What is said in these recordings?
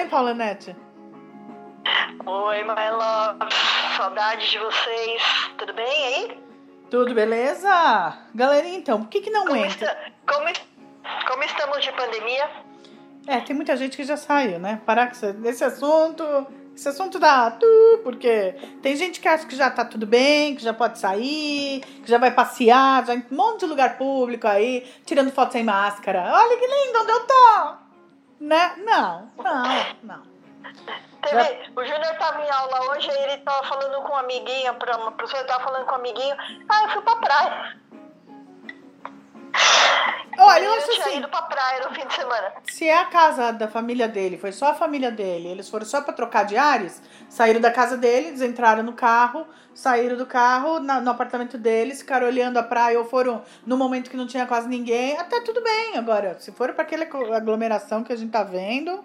Bem, Paula Nete? Oi, my love. Saudade de vocês. Tudo bem aí? Tudo beleza? Galerinha, então, por que, que não Como, entra? está- como, como estamos de pandemia? É, tem muita gente que já saiu, né? Parar com esse, esse assunto. Esse assunto dá tu, porque tem gente que acha que já tá tudo bem, que já pode sair, que já vai passear, já em um monte de lugar público aí, tirando foto sem máscara. Olha que lindo onde eu tô! Né? Não, não, não. Teve, O Júnior tava em aula hoje, aí ele tava falando com uma amiguinha, pra uma professora tava falando com um amiguinho. Ah, eu fui pra praia. Olha, eu acho assim, ido pra praia no fim de semana. se é a casa da família dele, foi só a família dele, eles foram só pra trocar de ares, saíram da casa deles, entraram no carro, saíram do carro na- no apartamento deles, ficaram olhando a praia ou foram no momento que não tinha quase ninguém, até tudo bem. Agora, se for pra aquela aglomeração que a gente tá vendo,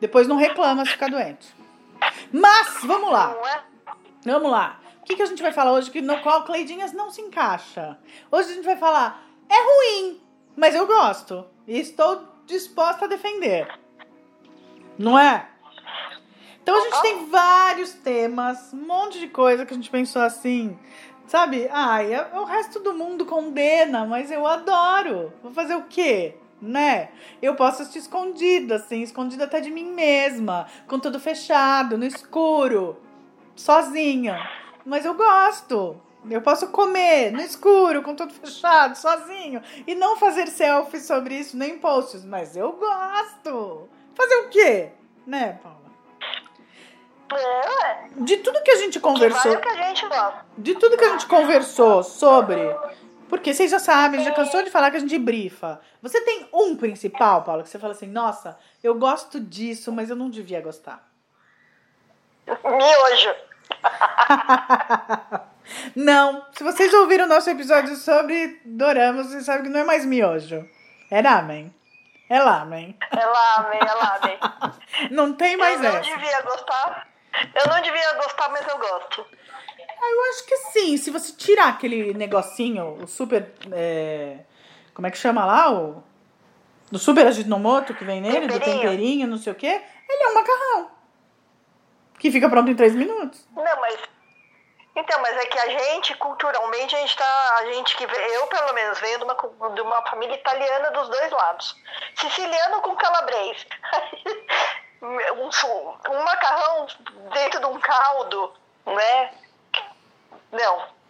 depois não reclama se ficar doente. Mas, vamos lá. É? Vamos lá. O que, que a gente vai falar hoje que no qual Cleidinhas não se encaixa? Hoje a gente vai falar, é ruim, mas eu gosto. E estou disposta a defender. Não é? Então a gente tem vários temas, um monte de coisa que a gente pensou assim. Sabe? Ai, é- o resto do mundo condena, mas eu adoro. Vou fazer o quê? Né? Eu posso assistir escondida, assim, escondida até de mim mesma, com tudo fechado, no escuro sozinha. Mas eu gosto. Eu posso comer no escuro, com tudo fechado, sozinho. E não fazer selfie sobre isso, nem posts. Mas eu gosto. Fazer o quê? Né, Paula? É. De tudo que a gente Que vale conversou. que a gente gosta. De tudo que a gente conversou sobre. Porque vocês já sabem, já cansou de falar que a gente brifa. Você tem um principal, Paula, que você fala assim: nossa, eu gosto disso, mas eu não devia gostar. Miojo. Não, se vocês ouviram o nosso episódio sobre doramas, vocês sabem que não é mais miojo. É ramen. É lamen. É lamen, é lamen. Não tem mais eu não essa. devia gostar. Eu não devia gostar, mas eu gosto. Ah, eu acho que sim. Se você tirar aquele negocinho, o super. é, como é que chama lá? O, do super aginomoto que vem nele, do Temperinho. temperinho, não sei o quê. Ele é um macarrão. Que fica pronto em três minutos. Não, mas. Então, mas é que a gente, culturalmente, a gente tá. A gente que. Eu, pelo menos, venho de uma, de uma família italiana dos dois lados. Siciliano com calabrês. um, um macarrão dentro de um caldo, né? Não.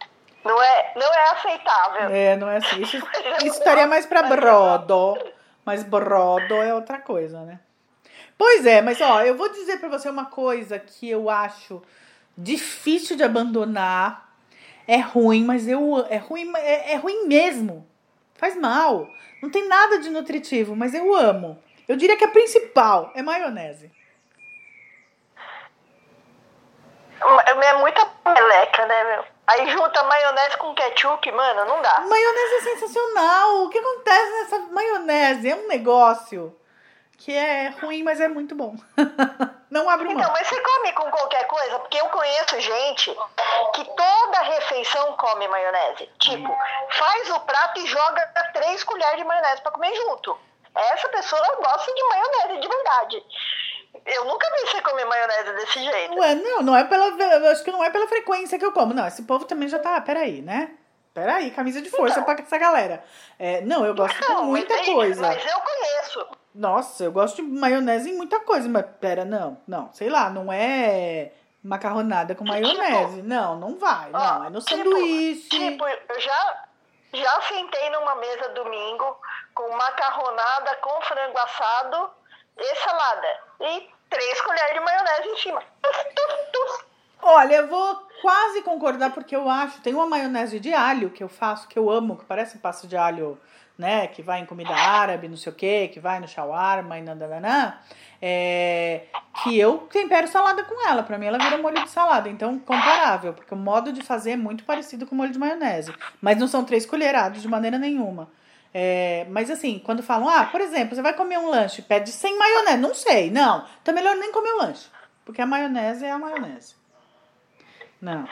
Não é, não é aceitável. É, não é assim. Isso, isso estaria mais pra brodo. Mas brodo é outra coisa, né? Pois é, mas ó, eu vou dizer pra você uma coisa que eu acho difícil de abandonar. É ruim, mas eu é ruim, é, é ruim mesmo. Faz mal. Não tem nada de nutritivo, mas eu amo. Eu diria que a principal é maionese. É muita meleca, né, meu? Aí junta maionese com ketchup, mano, não dá. Maionese é sensacional. O que acontece nessa maionese? É um negócio que é ruim, mas é muito bom. Não abro mão. Então, mas você come com qualquer coisa? Porque eu conheço gente que toda refeição come maionese. Tipo, faz o prato e joga três colheres de maionese pra comer junto. Essa pessoa gosta de maionese de verdade. Eu nunca vi você comer maionese desse jeito. Ué, não, não é pela. Acho que não é pela frequência que eu como. Não, esse povo também já tá. Peraí, né? Peraí, camisa de força Então. pra essa galera. É, não, eu gosto Não, muita mas coisa. Mas eu conheço. Nossa, eu gosto de maionese em muita coisa, mas pera, não, não, sei lá, não é macarronada com maionese. Não, não vai, não, Ó, é no tipo- sanduíche. Tipo, eu já, já sentei numa mesa domingo com macarronada com frango assado e salada. E três colheres de maionese em cima. Olha, eu vou quase concordar, porque eu acho, tem uma maionese de alho que eu faço, que eu amo, que parece passo de alho, né? Que vai em comida árabe, não sei o quê, que vai no shawarma e nananã. É, que eu tempero salada com ela. Pra mim, ela vira molho de salada. Então, comparável, porque o modo de fazer é muito parecido com o molho de maionese. Mas não são três colheradas de maneira nenhuma. É, mas assim, quando falam, ah, por exemplo, você vai comer um lanche, pede sem maionese. Não sei, não. Então, melhor nem comer o lanche. Porque a maionese é a maionese. Não.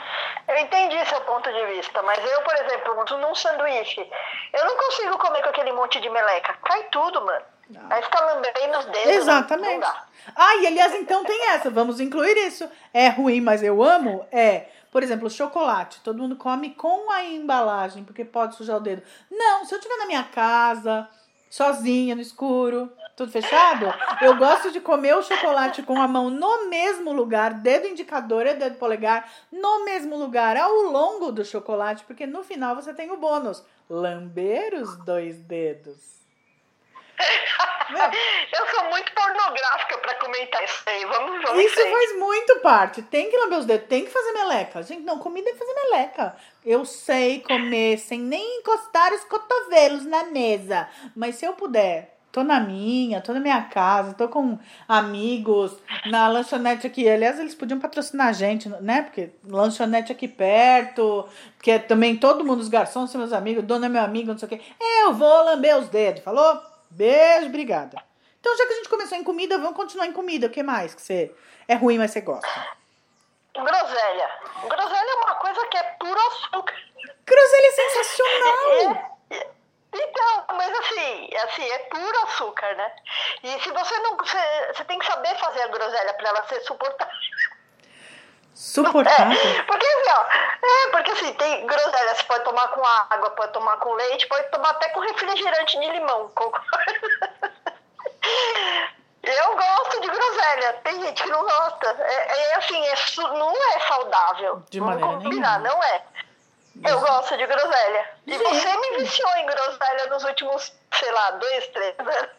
Eu entendi seu ponto de vista, mas eu, por exemplo, num sanduíche, eu não consigo comer com aquele monte de meleca. Cai tudo, mano. Não. Aí fica lambendo os dedos. Exatamente. Não, não ah, e aliás, então tem essa. Vamos incluir isso. É ruim, mas eu amo? É. Por exemplo, chocolate. Todo mundo come com a embalagem, porque pode sujar o dedo. Não, se eu estiver na minha casa, sozinha, no escuro, tudo fechado, eu gosto de comer o chocolate com a mão no mesmo lugar, dedo indicador e dedo polegar, no mesmo lugar, ao longo do chocolate, porque no final você tem o bônus: lamber os dois dedos. Eu sou muito pornográfica para comentar isso aí. Vamos, vamos Isso faz muito parte. Tem que lamber os dedos, tem que fazer meleca. Gente, não, comida é fazer meleca. Eu sei comer sem nem encostar os cotovelos na mesa. Mas se eu puder, tô na minha, tô na minha casa, tô com amigos na lanchonete aqui. Aliás, eles podiam patrocinar a gente, né? Porque lanchonete aqui perto, que é também todo mundo, os garçons são meus amigos, dona é meu amigo, não sei o quê. Eu vou lamber os dedos, falou? Beijo, obrigada. Então, já que a gente começou em comida, vamos continuar em comida. O que mais que você é ruim, mas você gosta? Groselha. Groselha é uma coisa que é puro açúcar. Groselha é sensacional! Então, mas assim, assim, é puro açúcar, né? E se você não. Você, você tem que saber fazer a groselha para ela ser suportável. Suportável? É, porque assim, ó, é, porque assim, tem groselha, você pode tomar com água, pode tomar com leite, pode tomar até com refrigerante de limão. Eu gosto de groselha, tem gente que não gosta. É, é assim, é, não é saudável. De Vamos maneira combinar, nenhuma. não é. Eu gosto de groselha. E Gente. você me viciou em groselha nos últimos, sei lá, dois, três anos.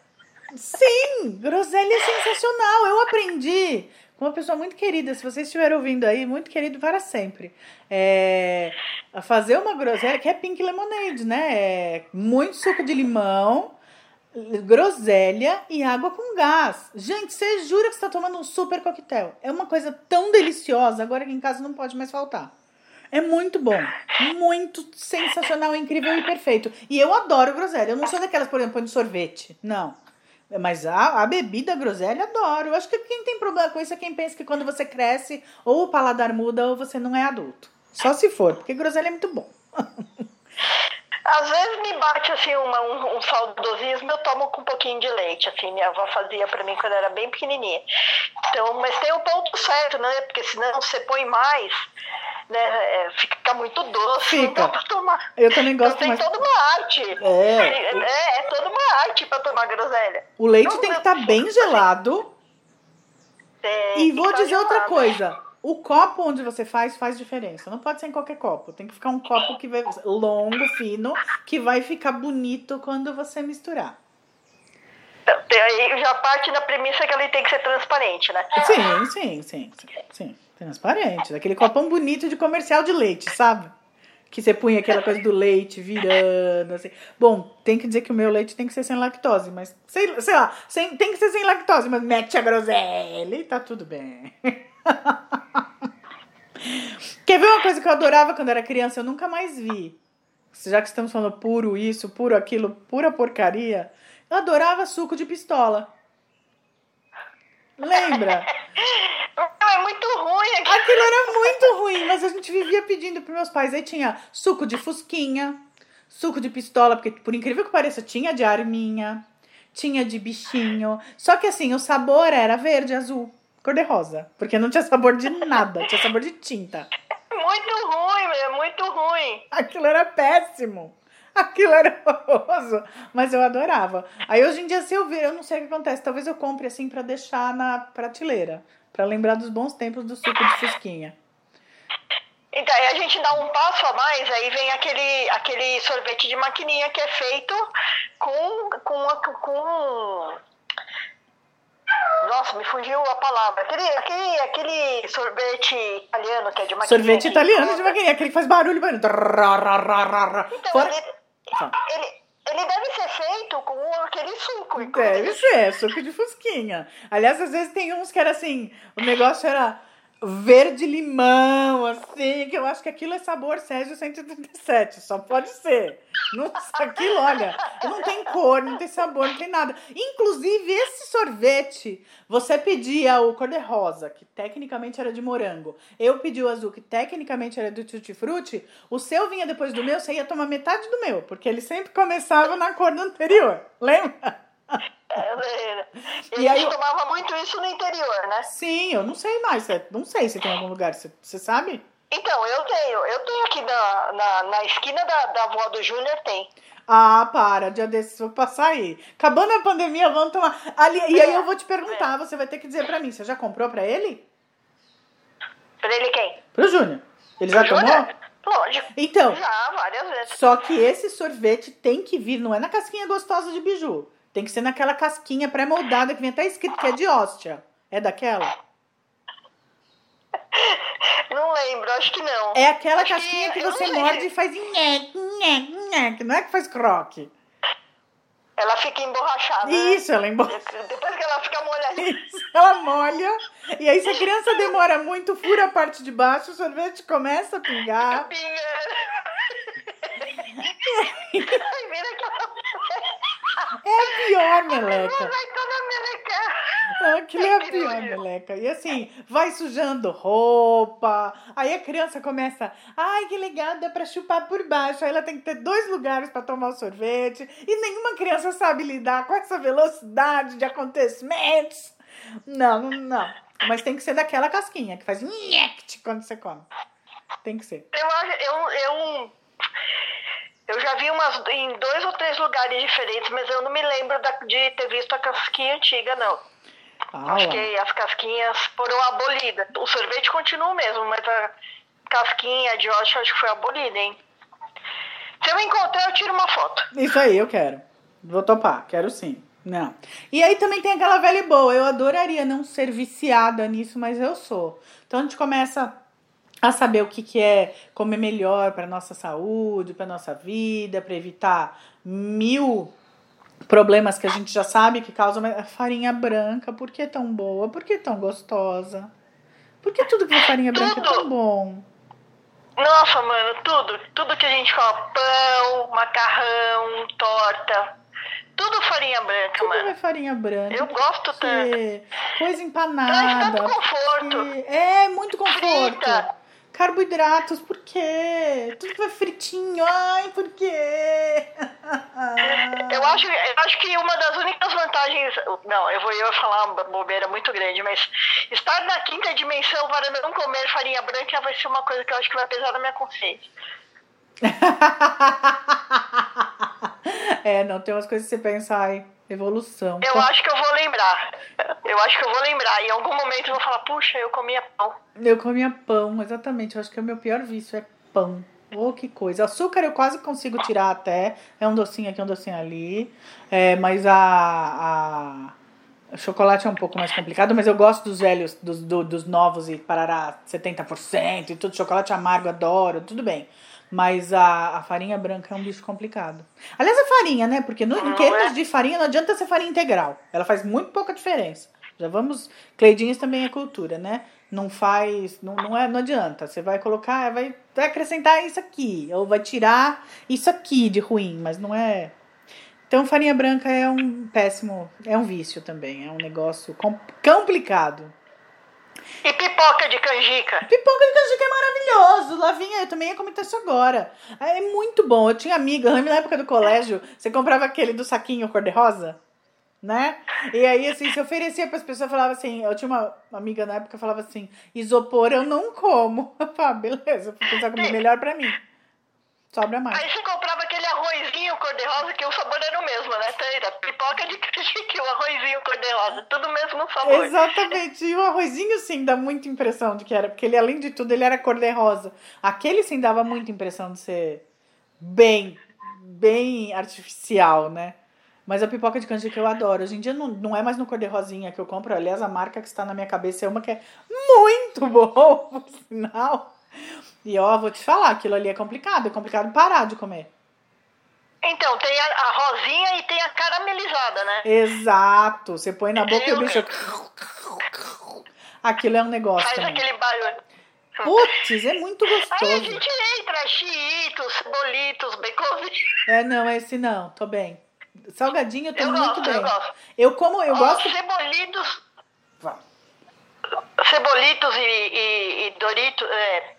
Sim, groselha é sensacional. Eu aprendi uma pessoa muito querida, se vocês estiverem ouvindo aí, muito querido para sempre. É, a fazer uma groselha, que é pink lemonade, né? É muito suco de limão, groselha e água com gás. Gente, você jura que está tomando um super coquetel. É uma coisa tão deliciosa, agora que em casa não pode mais faltar. É muito bom. Muito sensacional, incrível e perfeito. E eu adoro groselha. Eu não sou daquelas, por exemplo, de sorvete. Não. Mas a, a bebida groselha adoro. Eu acho que quem tem problema com isso é quem pensa que quando você cresce, ou o paladar muda ou você não é adulto. Só se for, porque groselha é muito bom. Às vezes me bate assim uma, um, um, saudosismo, eu tomo com um pouquinho de leite, assim, minha avó fazia para mim quando era bem pequenininha. Então, mas tem o ponto certo, né? Porque senão você põe mais, né? É, fica muito doce, fica. Eu também gosto então, mais. Tem toda uma arte. É. É, é toda uma arte para tomar groselha. O leite não, tem que estar tá bem gelado. Tem, e vou dizer gelado. outra coisa. O copo onde você faz faz diferença. Não pode ser em qualquer copo. Tem que ficar um copo que vai longo, fino, que vai ficar bonito quando você misturar. Então, aí já parte da premissa que ele tem que ser transparente, né? Sim, sim, sim, sim, sim. Transparente. Daquele copão bonito de comercial de leite, sabe? Que você punha aquela coisa do leite virando, assim. Bom, tem que dizer que o meu leite tem que ser sem lactose, mas sei, sei lá, sem, tem que ser sem lactose, mas mete a groselha e tá tudo bem. Quer ver uma coisa que eu adorava quando era criança? Eu nunca mais vi. Já que estamos falando puro isso, puro aquilo, pura porcaria. Eu adorava suco de pistola. Lembra? É muito ruim aquilo. Aquilo era muito ruim, mas a gente vivia pedindo para meus pais. Aí tinha suco de fusquinha, suco de pistola, porque por incrível que pareça, tinha de arminha, tinha de bichinho. Só que assim, o sabor era verde, azul, cor de rosa. Porque não tinha sabor de nada, tinha sabor de tinta. Muito ruim, é muito ruim. Aquilo era péssimo. Aquilo era horroroso, mas eu adorava. Aí hoje em dia, se eu ver, eu não sei o que acontece. Talvez eu compre assim para deixar na prateleira, para lembrar dos bons tempos do suco de fusquinha. Então, aí a gente dá um passo a mais, aí vem aquele, aquele sorvete de maquininha que é feito com, com, com... Nossa, Nossa, me fugiu a palavra. Aquele, aquele, aquele sorvete italiano que é de maquininha. Sorvete italiano de maquininha, aquele que faz barulho, barulho. Então, Fora- ele, ele, ele deve ser feito com aquele suco. Deve ser, suco de fusquinha. Aliás, às vezes tem uns que era assim, o negócio era verde limão, assim, que eu acho que aquilo é sabor Sérgio 137, só pode ser. Não, aquilo, olha, não tem cor, não tem sabor, não tem nada. Inclusive, esse sorvete, você pedia o cor-de-rosa, que tecnicamente era de morango. Eu pedi o azul, que tecnicamente era do tutti-frutti. O seu vinha depois do meu, você ia tomar metade do meu, porque ele sempre começava na cor do anterior. Lembra? É, E e a aí eu- tomava muito isso no interior, né? Sim, eu não sei mais. cê- Não sei se tem algum lugar. Você você sabe? Então, eu tenho. Eu tenho aqui na, na, na esquina da, da avó do Júnior, tem. Ah, para, dia desses vou passar aí. Acabando a pandemia, vamos tomar. Ali, e aí eu vou te perguntar, você vai ter que dizer pra mim, você já comprou pra ele? Pra ele quem? Pro Júnior. Ele já tomou? Júnior? Lógico. Então, Já, várias vezes. só que esse sorvete tem que vir, não é na casquinha gostosa de biju. Tem que ser naquela casquinha pré-moldada que vem até escrito que é de hóstia. É daquela? Não lembro, acho que não. É aquela Acho casquinha que eu você morde e faz nheque, nheque, nheque. Não é que faz croque. Ela fica emborrachada. né? Isso, ela emborra. Depois que ela fica molhadinha. Isso, ela molha. E aí, se a criança demora muito, fura a parte de baixo, o sorvete começa a pingar. Pinga. Ai, vira aquela. É a pior, meleca. Vai toda meleca. Não, Aquilo é pior, meleca. E assim, vai sujando roupa. Aí a criança começa, ai, que legal, dá pra chupar por baixo. Aí ela tem que ter dois lugares pra tomar o sorvete. E nenhuma criança sabe lidar com essa velocidade de acontecimentos. Não, não. Mas tem que ser daquela casquinha que faz nhect quando você come. Tem que ser. Eu, acho- eu, eu, eu já vi umas em dois ou três lugares diferentes, mas eu não me lembro da- de ter visto a casquinha antiga, não. Ah, Acho lá. que as casquinhas foram abolidas. O sorvete continua o mesmo, mas a casquinha de Osh acho que foi abolida, hein? Se eu encontrar, eu tiro uma foto. Isso aí, eu quero. Vou topar, quero sim. Não. E aí também tem aquela velha e boa. Eu adoraria não ser viciada nisso, mas eu sou. Então a gente começa a saber o que, que é comer melhor para nossa saúde, para nossa vida, para evitar mil problemas que a gente já sabe que causam farinha branca. Por que tão boa? Por que tão gostosa? Por que tudo que é farinha branca é tão bom? Nossa, mano, tudo. Tudo que a gente come. Pão, macarrão, torta. Tudo farinha branca, Tudo mano. é farinha branca. Eu gosto tanto. Coisa Traz empanada. tanto conforto. É, muito conforto. Frita. Carboidratos, por quê? Tudo que vai fritinho. Ai, por quê? Eu acho, eu acho que uma das únicas vantagens. Não, eu vou, eu vou falar uma bobeira muito grande, mas estar na quinta dimensão para não comer farinha branca vai ser uma coisa que eu acho que vai pesar na minha consciência. é, não, tem umas coisas que você pensa, ai, evolução. Eu acho que eu vou lembrar. Eu acho que eu vou lembrar. Em algum momento eu vou falar, puxa, eu comia pão. Eu comia pão, exatamente. Eu acho que o meu pior vício é pão. Oh, que coisa. Açúcar eu quase consigo tirar até. É um docinho aqui, um docinho ali. É, mas a, a- chocolate é um pouco mais complicado, mas eu gosto dos velhos, dos, do- dos novos e parará 70% e tudo. Chocolate amargo, adoro, tudo bem. Mas a, a farinha branca é um bicho complicado. Aliás, a farinha, né? Porque no, em termos é? de farinha, não adianta ser farinha integral. Ela faz muito pouca diferença. Já vamos. Cleidinhas também é cultura, né? Não faz. Não, não, é, não adianta. Você vai colocar, vai, vai acrescentar isso aqui. Ou vai tirar isso aqui de ruim, mas não é. Então, farinha branca é um péssimo. É um vício também. É um negócio com- complicado. E pipoca de canjica. Pipoca de canjica é maravilhoso. Lavinha, eu também ia comentar isso agora. É muito bom. Eu tinha amiga, na época do colégio, você comprava aquele do saquinho cor-de-rosa, né? E aí, assim, se oferecia para as pessoas, falava assim, eu tinha uma amiga na época que falava assim, isopor eu não como. Eu falava, beleza, vou pensar como melhor para mim. Sobra mais. Aí você comprava aquele arrozinho cor-de-rosa, que o sabor era o mesmo, né? Taíra? Pipoca de canjica e o arrozinho cor-de-rosa. Tudo o mesmo sabor. Exatamente. E o arrozinho, sim, dá muita impressão de que era, porque ele, além de tudo, ele era cor-de-rosa. Aquele, sim, dava muita impressão de ser bem, bem artificial, né? Mas a pipoca de canjica eu adoro. Hoje em dia não, não é mais no cor de rosinha que eu compro. Aliás, a marca que está na minha cabeça é uma que é muito boa, por sinal. E ó, vou te falar, aquilo ali é complicado. É complicado parar de comer. Então, tem a, a rosinha e tem a caramelizada, né? Exato. Você põe na boca e o bicho. Aquilo é um negócio. Faz também. aquele barulho. Putz, é muito Aí a gostoso. gente entra, chiitos, bolitos, baconzitos. É, não, esse não, tô bem. Salgadinho eu tô Eu muito gosto, bem. eu gosto. Eu como, eu Ó, gosto. Cebolitos, Vá. cebolitos e, e, e Doritos, é,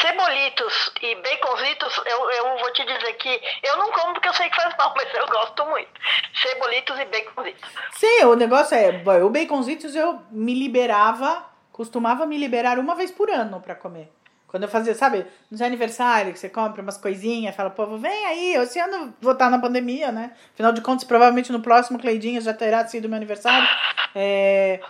cebolitos e baconzitos, eu, eu vou te dizer que eu não como porque eu sei que faz mal, mas eu gosto muito. Cebolitos e baconzitos. Sim, o negócio é, o baconzitos eu me liberava, costumava me liberar uma vez por ano pra comer. Quando eu fazia, sabe, nos aniversários, que você compra umas coisinhas, fala, povo, vem aí, esse ano vou estar na pandemia, né? Afinal de contas, provavelmente no próximo Cleidinha já terá sido meu aniversário. É,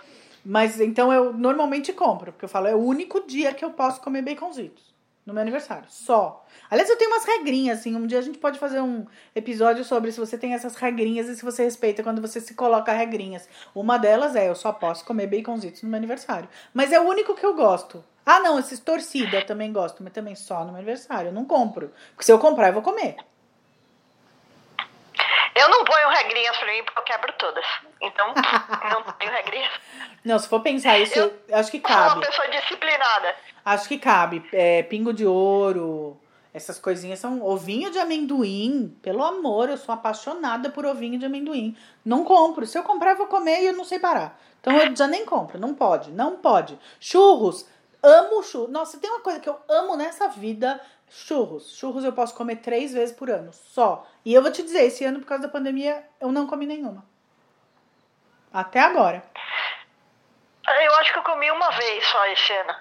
mas então eu normalmente compro, porque eu falo, é o único dia que eu posso comer baconzitos. No meu aniversário, só. Aliás, eu tenho umas regrinhas, assim. Um dia a gente pode fazer um episódio sobre se você tem essas regrinhas e se você respeita quando você se coloca regrinhas. Uma delas é, eu só posso comer baconzitos no meu aniversário. Mas é o único que eu gosto. Ah, não, esses torcida eu também gosto, mas também só no meu aniversário. Eu não compro. Porque se eu comprar, eu vou comer. Eu não ponho regrinhas pra mim porque eu quebro todas. Então, não ponho regrinhas. Não, se for pensar isso, Eu- eu acho que Sou uma cabe. pessoa disciplinada. Acho que cabe. É, pingo de ouro, essas coisinhas são. Ovinho de amendoim. Pelo amor, eu sou apaixonada por ovinho de amendoim. Não compro. Se eu comprar, eu vou comer e eu não sei parar. Então eu já nem compro. Não pode. Não pode. Churros. Amo churros. Nossa, tem uma coisa que eu amo nessa vida. Churros. Churros eu posso comer três vezes por ano. Só. E eu vou te dizer, esse ano, por causa da pandemia, eu não comi nenhuma. Até agora. Eu acho que eu comi uma vez só esse ano,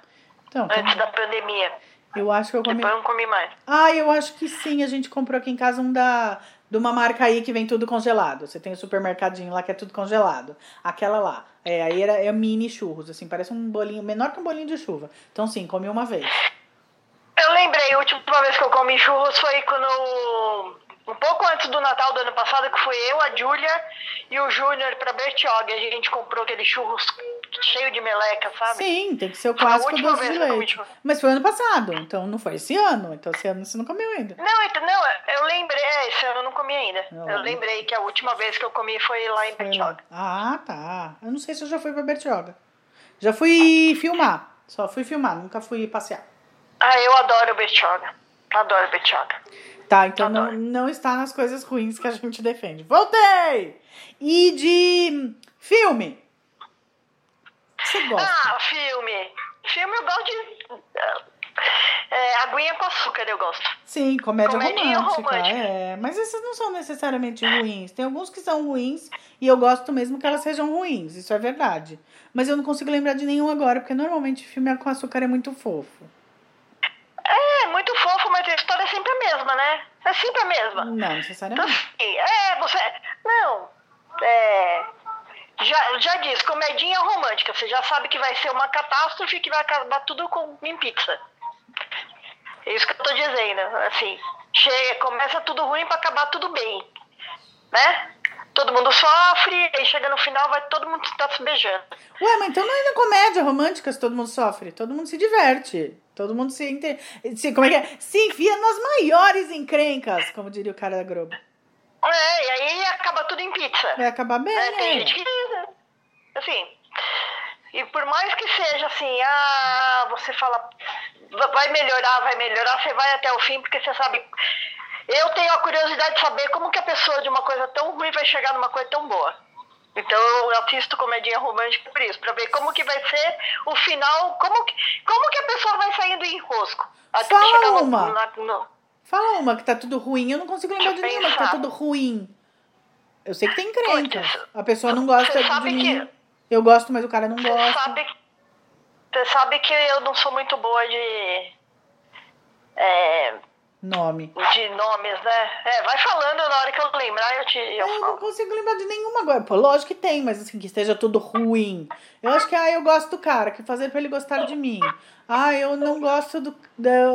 Então, antes da pandemia. eu acho que eu comi. Depois eu não comi mais. Ah, eu acho que sim. A gente comprou aqui em casa um da de uma marca aí que vem tudo congelado. Você tem o supermercadinho lá que é tudo congelado. Aquela lá. É, aí era é mini churros, assim, parece um bolinho, menor que um bolinho de chuva. Então sim, comi uma vez. Eu lembrei, a última vez que eu comi churros foi quando. Um pouco antes do Natal do ano passado, que foi eu, a Júlia e o Júnior pra Bertioga. A gente comprou aquele churros cheio de meleca, sabe? Sim, tem que ser o Foi clássico leite. churros. Mas foi ano passado, então não foi esse ano. Então esse ano você não comeu ainda. Não, então, não, eu lembrei, é, esse ano eu não comi ainda. Não. Eu lembrei que a última vez que eu comi foi lá em Foi lá. Bertioga. Ah, tá. Eu não sei se eu já fui pra Bertioga. Já fui filmar. Só fui filmar, nunca fui passear. Ah, eu adoro Bertioga. Adoro Bertioga. Tá, então não, Adoro. não está nas coisas ruins que a gente defende. Voltei! E de filme? Você gosta? Ah, filme. Filme eu gosto de. É, aguinha com açúcar eu gosto. Sim, comédia comedinha romântica. romântica. É, mas esses não são necessariamente ruins. Tem alguns que são ruins e eu gosto mesmo que elas sejam ruins. Isso é verdade. Mas eu não consigo lembrar de nenhum agora, porque normalmente filme com açúcar é muito fofo. É, muito fofo, mas a história é sempre a mesma, né? É sempre a mesma. Não Então, necessariamente. assim, é, você. Não. É. Já, já diz, comedinha romântica. Você já sabe que vai ser uma catástrofe que vai acabar tudo com em pizza. É isso que eu tô dizendo. Assim, chega, começa tudo ruim pra acabar tudo bem. Né? Todo mundo sofre, aí chega no final, vai todo mundo estar se beijando. Ué, mas então não é na comédia romântica se todo mundo sofre. Todo mundo se diverte. Todo mundo se, inte- se Como é que é? Se enfia nas maiores encrencas, como diria o cara da Globo. É, e aí acaba tudo em pizza. Vai acabar bem, É, tem gente que assim. E por mais que seja assim, ah, você fala, "Va- vai melhorar, vai melhorar, você vai até o fim, porque você sabe. Eu tenho a curiosidade de saber como que a pessoa de uma coisa tão ruim vai chegar numa coisa tão boa. Então eu assisto comedinha romântica por isso, pra ver como que vai ser o final, como que, como que a pessoa vai saindo em enrosco. Até Fala chegar no- uma. na- no- Fala uma que tá tudo ruim. Eu não consigo lembrar de nenhuma que tá tudo ruim. Eu sei que tem. Putz, A pessoa não gosta de mim. que- Eu gosto, mas o cara não Você gosta. sabe, você sabe que eu não sou muito boa de. É, Nome. de nomes, né? É, vai falando na hora que eu lembrar, eu te eu Eu não consigo lembrar de nenhuma agora. Pô, lógico que tem, mas assim, que esteja tudo ruim. Eu acho que, ah, eu gosto do cara, que fazer pra ele gostar de mim. Ah, eu não gosto do.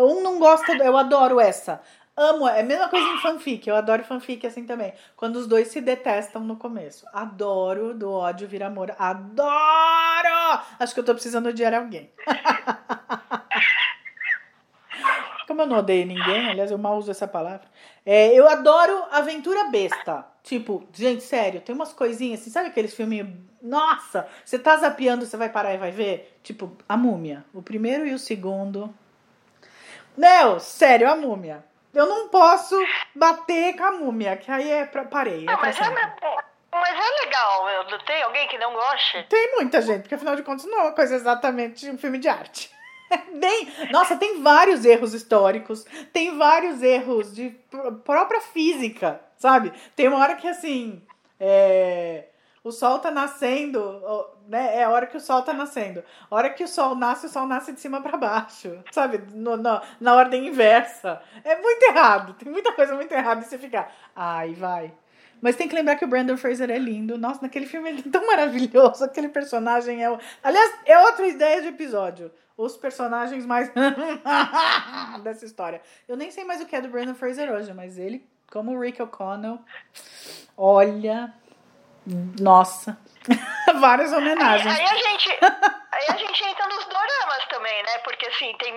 Um não gosta. do- Eu adoro essa. Amo, é a mesma coisa em fanfic. Eu adoro fanfic assim também. Quando os dois se detestam no começo. Adoro do ódio vir amor. Adoro! Acho que eu tô precisando odiar alguém. Como eu não odeio ninguém, aliás, eu mal uso essa palavra. É, eu adoro aventura besta. Tipo, gente, sério, tem umas coisinhas assim, sabe aqueles filmes. Nossa, você tá zapeando, você vai parar e vai ver? Tipo, a múmia. O primeiro e o segundo. Não, sério, a múmia. Eu não posso bater com a múmia, que aí é pra, parei. É Não, pra mas, é, mas é legal. meu. Tem alguém que não goste? Tem muita gente, porque afinal de contas não é uma coisa exatamente um filme de arte. Bem, nossa, tem vários erros históricos, tem vários erros de pr- própria física, sabe? Tem uma hora que assim, é, o sol tá nascendo, né? É a hora que o sol tá nascendo. A hora que o sol nasce, o sol nasce de cima para baixo, sabe? No- no- na ordem inversa. É muito errado, tem muita coisa muito errada e você fica, ai, vai. Mas tem que lembrar que o Brandon Fraser é lindo. Nossa, naquele filme ele é tão maravilhoso. Aquele personagem é. Aliás, é outra ideia de episódio. Os personagens mais. dessa história. Eu nem sei mais o que é do Brandon Fraser hoje, mas ele, como o Rick O'Connell, olha. Nossa. Várias Aí, homenagens. aí a gente, aí a gente entra nos doramas também, né? Porque assim, tem,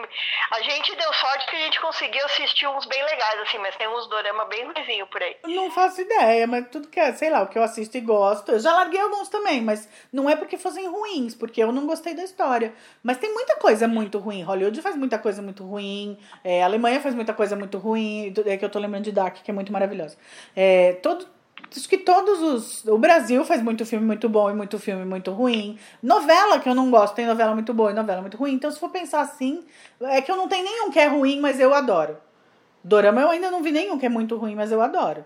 a gente deu sorte que a gente conseguiu assistir uns bem legais, assim, mas tem uns dorama bem ruizinho por aí. Não faço ideia, mas tudo que é, sei lá, o que eu assisto e gosto. Eu já larguei alguns também, mas não é porque fossem ruins, porque eu não gostei da história. Mas tem muita coisa muito ruim. Hollywood faz muita coisa muito ruim. é, a Alemanha faz muita coisa muito ruim. É que eu tô lembrando de Dark, que é muito maravilhosa. É, todo, acho que todos os. O Brasil faz muito filme muito bom e muito filme muito ruim. Novela que eu não gosto, tem novela muito boa e novela muito ruim. Então, se for pensar assim, é que eu não tenho nenhum que é ruim, mas eu adoro. Dorama eu ainda não vi nenhum que é muito ruim, mas eu adoro.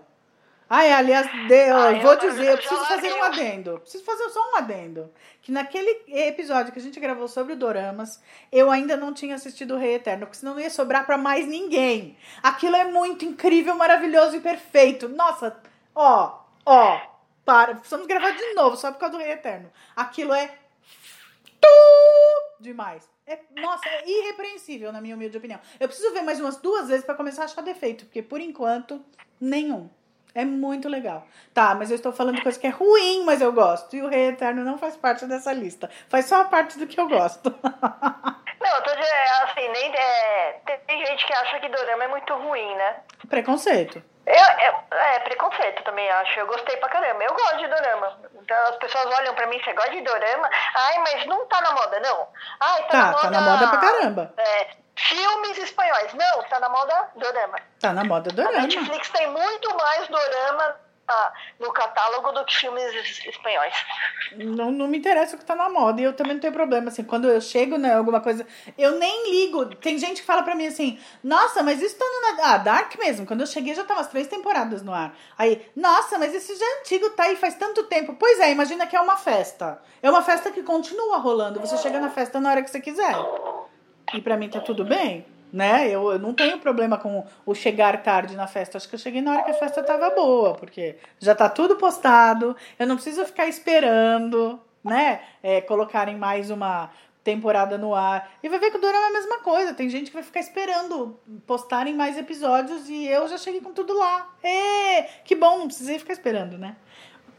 Ah, é, aliás, de, Ah, vou eu dizer, eu preciso fazer um adendo. Preciso fazer só um adendo. Que naquele episódio que a gente gravou sobre doramas, eu ainda não tinha assistido o Rei Eterno, porque senão não ia sobrar pra mais ninguém. Aquilo é muito incrível, maravilhoso e perfeito. Nossa, ó, ó, para, precisamos gravar de novo, só por causa do Rei Eterno. Aquilo é tu- demais. É, nossa, é irrepreensível, na minha humilde opinião. Eu preciso ver mais umas duas vezes pra começar a achar defeito, porque por enquanto, nenhum. É muito legal. Tá, mas eu estou falando de coisa que é ruim, mas eu gosto. E o Rei Eterno não faz parte dessa lista. Faz só a parte do que eu gosto. Não, eu tô dizendo, assim, nem, é, tem gente que acha que dorama é muito ruim, né? Preconceito. Eu, eu- é, preconceito também, acho. Eu gostei pra caramba. Eu gosto de dorama. Então as pessoas olham pra mim, você gosta de dorama? Ai, mas não tá na moda, não. Ai, tá, Tá, na moda. tá na moda pra caramba. É, filmes espanhóis. Não, tá na moda dorama. Tá na moda A dorama. Netflix tem muito mais dorama ah, no catálogo do que filmes es- espanhóis. Não, não me interessa o que tá na moda. E eu também não tenho problema. Assim, quando eu chego, né, alguma coisa. Eu nem ligo. Tem gente que fala pra mim assim: Nossa, mas isso tá no. Ah, Dark mesmo. Quando eu cheguei já tava as três temporadas no ar. Aí, nossa, mas esse já é antigo, tá aí faz tanto tempo. Pois é, imagina que é uma festa. É uma festa que continua rolando. Você chega na festa na hora que você quiser. E pra mim tá tudo bem. Né? Eu, eu não tenho problema com o chegar tarde na festa. Acho que eu cheguei na hora que a festa tava boa, porque já tá tudo postado. Eu não preciso ficar esperando, né? É, colocarem mais uma temporada no ar. E vai ver que o Dorama é a mesma coisa. Tem gente que vai ficar esperando postarem mais episódios e eu já cheguei com tudo lá. É, que bom, não precisei ficar esperando, né?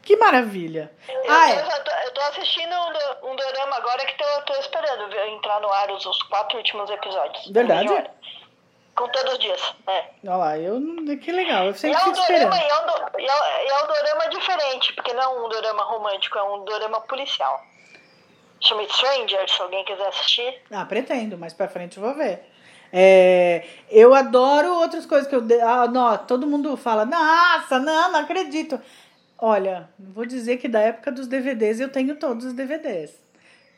Que maravilha. Eu, Ah, eu, é. tô, eu tô assistindo um, um dorama agora que tô, tô esperando ver- entrar no ar os, os quatro últimos episódios. Verdade? Com todos os dias, é. Olha lá, eu. Que legal. Eu E sempre é, um dorama, e, é um do- e é- e é um dorama diferente, porque não é um dorama romântico, é um dorama policial. Chama Stranger, se alguém quiser assistir. Ah, pretendo, mais pra frente eu vou ver. É, eu adoro outras coisas que eu. Ah, não, todo mundo fala, nossa, não, não acredito. Olha, vou dizer que da época dos DVDs eu tenho todos os DVDs.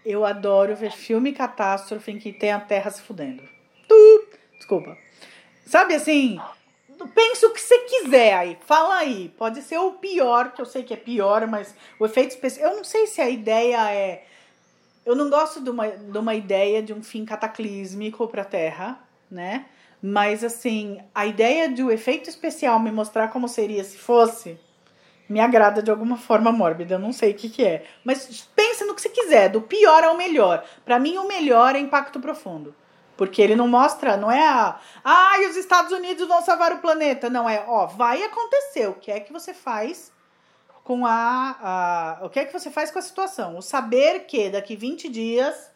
Eu adoro ver filme catástrofe em que tem a Terra se fudendo. Tu, desculpa. Sabe assim, pensa o que você quiser aí, fala aí. Pode ser o pior, que eu sei que é pior, mas o efeito especial. Eu não sei se a ideia é. Eu não gosto de uma, de uma ideia de um fim cataclísmico para a Terra, né? Mas, assim, a ideia de o efeito especial me mostrar como seria se fosse, me agrada de alguma forma mórbida. Eu não sei o que, que é. Mas pensa no que você quiser, do pior ao melhor. Para mim, o melhor é Impacto Profundo. Porque ele não mostra, não é a. Ai, ah, os Estados Unidos vão salvar o planeta. Não, é, ó, vai acontecer. O que é que você faz com a, a. O que é que você faz com a situação? O saber que daqui 20 dias.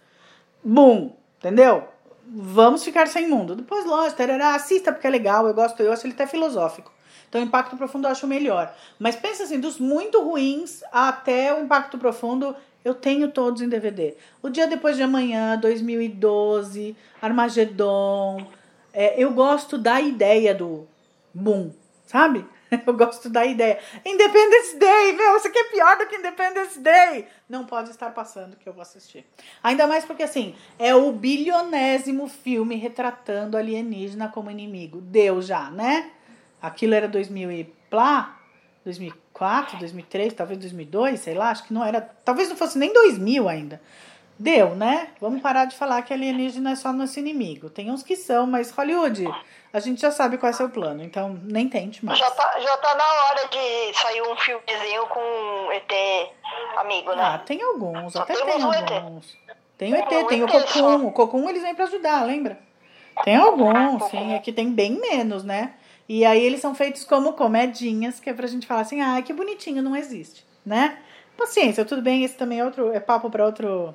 Bum! Entendeu? Vamos ficar sem mundo. Depois, lógico, assista porque é legal, eu gosto, eu acho ele até filosófico. Então, impacto profundo eu acho melhor. Mas pensa assim, dos muito ruins até o impacto profundo, eu tenho todos em DVD. O Dia Depois de Amanhã, 2012, Armagedon. É, eu gosto da ideia do boom, sabe? Eu gosto da ideia. Independence Day, meu, isso aqui é pior do que Independence Day. Não pode estar passando que eu vou assistir. Ainda mais porque, assim, é o bilionésimo filme retratando alienígena como inimigo. Deu já, né? Aquilo era 2000 e plá, 2004, 2003, talvez 2002, sei lá, acho que não era, talvez não fosse nem 2000 ainda. Deu, né? Vamos parar de falar que alienígena é só nosso inimigo. Tem uns que são, mas Hollywood, a gente já sabe qual é seu plano, então nem tente mais. Já tá, já tá na hora de sair um filmezinho com ET amigo, né? Ah, tem alguns, só até tem alguns. Tem o ET, tem o Cocum. O Cocum eles vêm pra ajudar, lembra? Tem alguns, sim. Aqui tem bem menos, né? E aí eles são feitos como comedinhas, que é pra gente falar assim, ah, que bonitinho, não existe, né? Paciência, tudo bem, esse também é outro, é papo para outro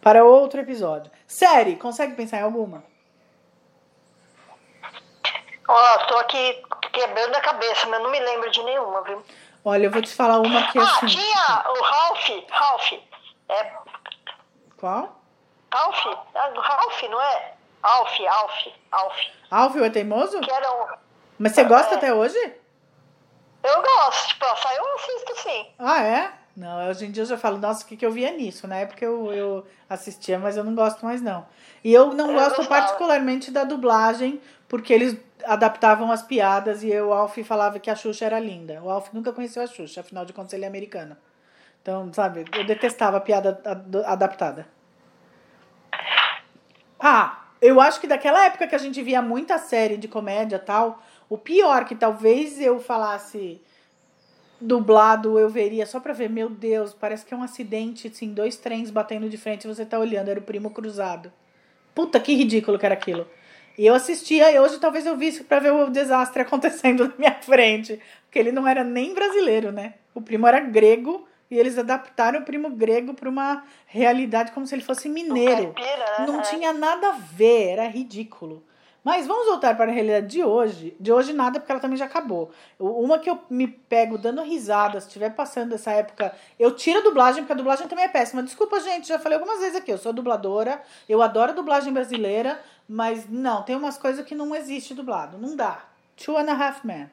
para outro episódio. Série, consegue pensar em alguma? Ó, oh, tô aqui quebrando a cabeça, mas não me lembro de nenhuma, viu? Olha, eu vou te falar uma que é ah, assim. tinha o Ralph, Ralph. É... Qual? Ralph, ah, Ralph, não é? Alf, Alf, Alf. Alf, o é teimoso? Que era um... Mas você gosta é. até hoje? Eu gosto, tipo, saiu eu assisto sim. Ah, é? Não, hoje em dia eu já falo, nossa, o que, que eu via nisso? Na época eu, eu assistia, mas eu não gosto mais não. E eu não eu gosto gostava. particularmente da dublagem, porque eles adaptavam as piadas e eu, o Alf falava que a Xuxa era linda. O Alf nunca conheceu a Xuxa, afinal de contas ele é americano. Então, sabe, eu detestava a piada adaptada. Ah, eu acho que daquela época que a gente via muita série de comédia tal, o pior que talvez eu falasse dublado, eu veria só pra ver, meu Deus, parece que é um acidente, assim, dois trens batendo de frente e você tá olhando, era o primo cruzado. Puta, que ridículo que era aquilo. E eu assistia, e hoje talvez eu visse pra ver o desastre acontecendo na minha frente. Porque ele não era nem brasileiro, né? O primo era grego e eles adaptaram o primo grego para uma realidade como se ele fosse mineiro. Caipira, né? Não tinha nada a ver, era ridículo. Mas vamos voltar para a realidade de hoje. De hoje nada, porque ela também já acabou. Uma que eu me pego dando risada, se estiver passando essa época, eu tiro a dublagem, porque a dublagem também é péssima. Desculpa, gente, já falei algumas vezes aqui, eu sou dubladora, eu adoro a dublagem brasileira, mas não, tem umas coisas que não existe dublado, não dá. Two and a Half Men.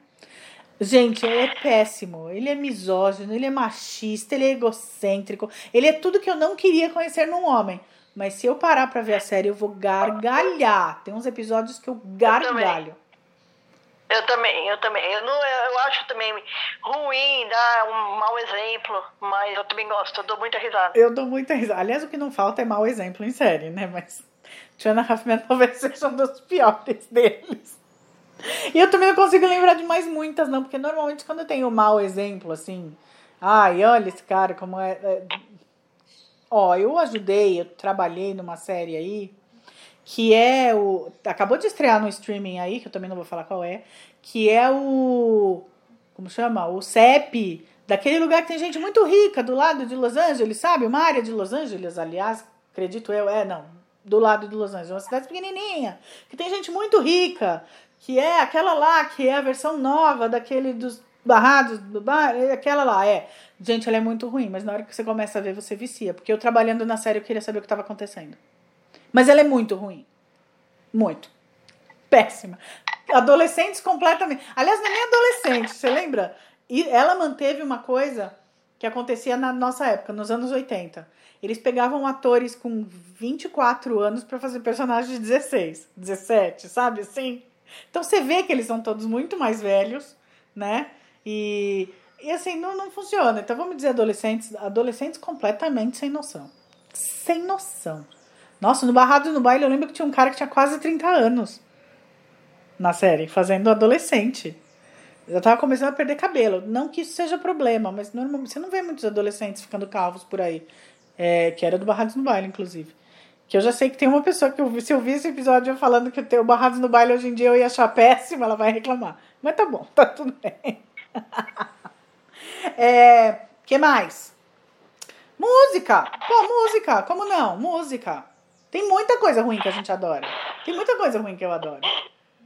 Gente, ele é péssimo. Ele é misógino, ele é machista, ele é egocêntrico. Ele é tudo que eu não queria conhecer num homem. Mas se eu parar pra ver a série, eu vou gargalhar. Tem uns episódios que eu gargalho. Eu também, eu também. Eu, não, eu acho também ruim, dá um mau exemplo, mas eu também gosto, eu dou muita risada. Eu dou muita risada. Aliás, o que não falta é mau exemplo em série, né? Mas Tiana Huffman talvez seja um dos piores deles. E eu também não consigo lembrar de mais muitas, não, porque normalmente quando eu tenho um mau exemplo, assim, ai, olha esse cara como é, é Ó, eu ajudei, eu trabalhei numa série aí que é o. Acabou de estrear no streaming aí, que eu também não vou falar qual é, que é o. Como chama? O CEP, daquele lugar que tem gente muito rica do lado de Los Angeles, sabe? Uma área de Los Angeles, aliás, acredito eu, é, não, do lado de Los Angeles, uma cidade pequenininha, que tem gente muito rica, que é aquela lá, que é a versão nova daquele dos barrados do bar, é aquela lá, é. Gente, ela é muito ruim, mas na hora que você começa a ver, você vicia. Porque eu trabalhando na série, eu queria saber o que estava acontecendo. Mas ela é muito ruim. Muito. Péssima. Adolescentes completamente. Aliás, não é nem adolescente, você lembra? E ela manteve uma coisa que acontecia na nossa época, nos anos 80. Eles pegavam atores com 24 anos para fazer personagens de 16, 17, sabe assim? Então você vê que eles são todos muito mais velhos, né? E e assim, não, não funciona. Então vamos dizer adolescentes, adolescentes completamente sem noção. Sem noção. Nossa, no Barrado no Baile eu lembro que tinha um cara que tinha quase 30 anos na série, fazendo adolescente. Já tava começando a perder cabelo. Não que isso seja problema, mas normalmente você não vê muitos adolescentes ficando calvos por aí. É, que era do Barrados no Baile, inclusive. Que eu já sei que tem uma pessoa que eu se eu vi esse episódio falando que o Barrados no Baile hoje em dia eu ia achar péssimo, ela vai reclamar. Mas tá bom, tá tudo bem. é, que mais? Música! Pô, música! Como não? Música! Tem muita coisa ruim que a gente adora. Tem muita coisa ruim que eu adoro.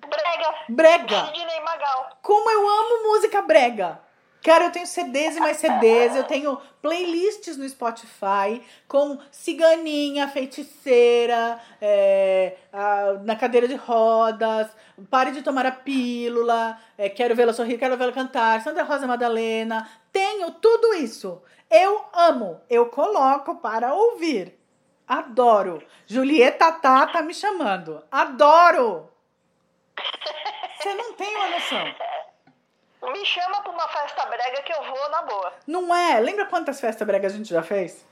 Brega. Brega! Sidney Magal. Como eu amo música brega! Cara, eu tenho CDs e mais CDs, eu tenho playlists no Spotify com ciganinha, feiticeira, é, a- na cadeira de rodas, pare de tomar a pílula, é, quero vê-la sorrir, quero vê-la cantar, Sandra Rosa Madalena. Tenho tudo isso. Eu amo, eu coloco para ouvir. Adoro. Julieta Tá tá me chamando. Adoro. Você não tem uma noção. Me chama pra uma festa brega que eu vou na boa. Não é? Lembra quantas festas brega a gente já fez?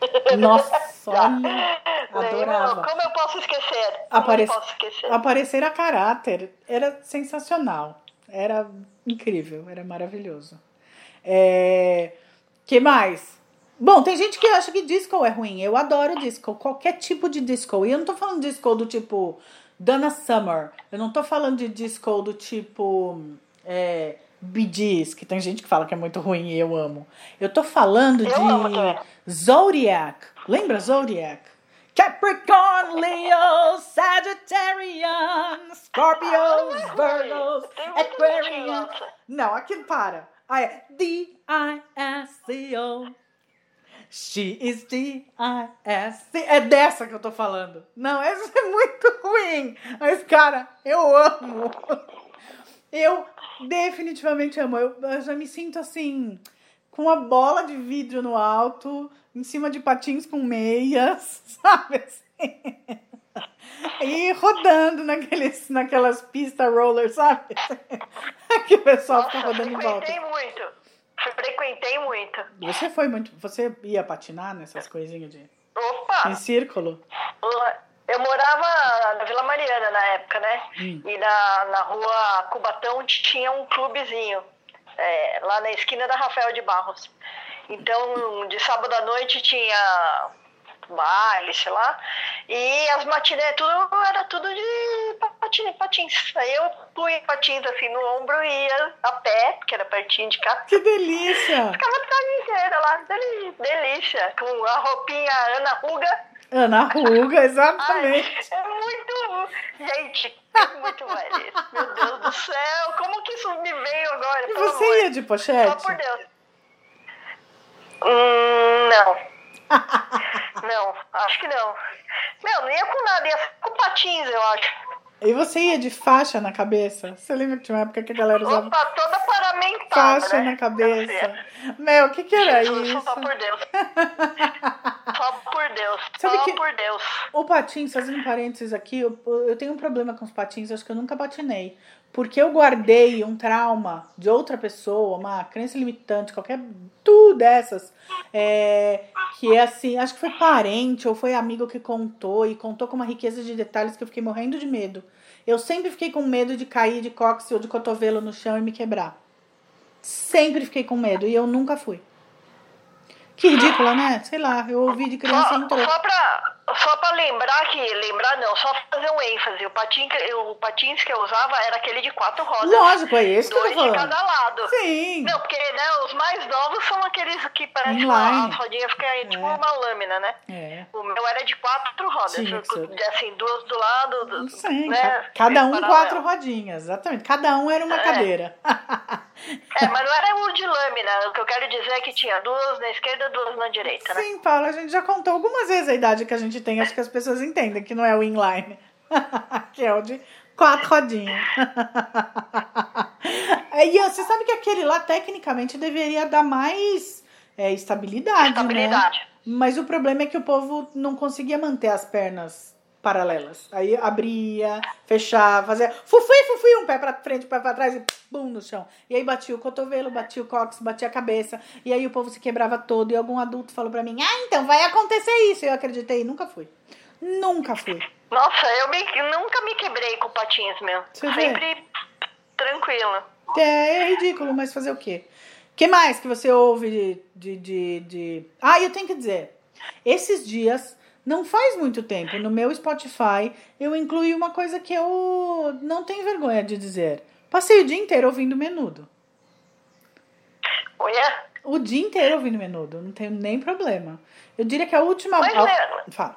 Nossa, olha, adorava. Como eu posso esquecer? Posso esquecer? Aparecer a caráter era sensacional. Era incrível, era maravilhoso. É... que mais? Bom, tem gente que acha que disco é ruim. Eu adoro disco, qualquer tipo de disco. E eu não tô falando de disco do tipo Donna Summer. Eu não tô falando de disco do tipo é, Gees, que tem gente que fala que é muito ruim e eu amo. Eu tô falando Eu de. Zodiac. Lembra Zodiac? Capricorn, Leo, Sagittarian, Scorpios, Virgos, que Aquarian. gosta. Não, aqui para. Ah, é D-I-S-C-O. She is D-I-S-C. É dessa que eu tô falando. Não, essa é muito ruim. Mas, cara, eu amo. Eu definitivamente amo. Eu, eu já me sinto assim, com uma bola de vidro no alto, em cima de patins com meias, sabe? Assim. E rodando naqueles, naquelas pistas roller, sabe? Que o pessoal Nossa, fica rodando em volta. frequentei muito. Frequentei muito. Você foi muito. Você ia patinar nessas coisinhas de. Opa! em círculo? Eu morava na Vila Mariana na época, né? Hum. E na, na rua Cubatão tinha um clubezinho, é, lá na esquina da Rafael de Barros. Então, de sábado à noite tinha baile, sei lá, e as matinés, tudo era tudo de patins, patins. Aí eu punha patins assim no ombro e ia a pé, porque era pertinho de casa. Que delícia! Ficava a tarde inteira lá, delícia, com a roupinha Ana Ruga. Ana Ruga, Ai, exatamente. é muito. Gente, é muito mais isso. Meu Deus do céu, como que isso me veio agora? E você amor? ia de Só pochete? por Deus. Hum, não. não, acho que não. Meu, não ia com nada, ia com patins, eu acho. E você ia de faixa na cabeça? Você lembra que tinha uma época que a galera usava Opa, toda paramentada. faixa né? na cabeça? Meu, o que que era Jesus, isso? Só por Deus. Só por Deus. Sabe só que- por Deus. O patins, fazendo parênteses aqui, eu, eu tenho um problema com os patins, acho que eu nunca patinei. Porque eu guardei um trauma de outra pessoa, uma crença limitante, qualquer tudo dessas. é, que é assim, acho que foi parente ou foi amigo que contou e contou com uma riqueza de detalhes que eu fiquei morrendo de medo. Eu sempre fiquei com medo de cair de cóccix ou de cotovelo no chão e me quebrar. Sempre fiquei com medo e eu nunca fui. Que ridícula, né? Sei lá, eu ouvi de criança Só, entrou. só, pra, só pra lembrar que, lembrar não, só fazer um ênfase. O, patin, que- o patins que eu usava era aquele de quatro rodas. Lógico, é esse que eu tô Dois de falando. cada lado. Sim. Não, porque né, os mais novos são aqueles que parecem Inline. uma rodinha fica aí, tipo É. uma lâmina, né? É. O meu era de quatro rodas. De, assim, duas do lado. do- Sim, né, ca- cada um paralelo. quatro rodinhas, exatamente. Cada um era uma É. cadeira. É, mas não era o de lâmina. O que eu quero dizer é que tinha duas na esquerda e duas na direita, né? Sim, Paula, a gente já contou algumas vezes a idade que a gente tem. Acho que as pessoas entendem que não é o inline, que é o de quatro rodinhas. e você sabe que aquele lá, tecnicamente, deveria dar mais é, estabilidade, né? Estabilidade. Mas o problema é que o povo não conseguia manter as pernas paralelas. Aí abria, fechava, fazia fufui, fufui, um pé pra frente, um pé pra trás e bum no chão. E aí batia o cotovelo, batia o cóccix, batia a cabeça. E aí o povo se quebrava todo. E algum adulto falou pra mim: Ah, então vai acontecer isso. Eu acreditei, nunca fui. Nunca fui. Nossa, eu me- nunca me quebrei com patins, meu. Você vê? Sempre tranquilo. É, é ridículo, mas fazer o quê? que mais que você ouve de, de, de, de... Ah, eu tenho que dizer. Esses dias Não faz muito tempo, no meu Spotify, eu incluí uma coisa que eu não tenho vergonha de dizer. Passei o dia inteiro ouvindo menudo. Olha, O dia inteiro ouvindo menudo, não tenho nem problema. Eu diria que a última. Mas, a-? Fala.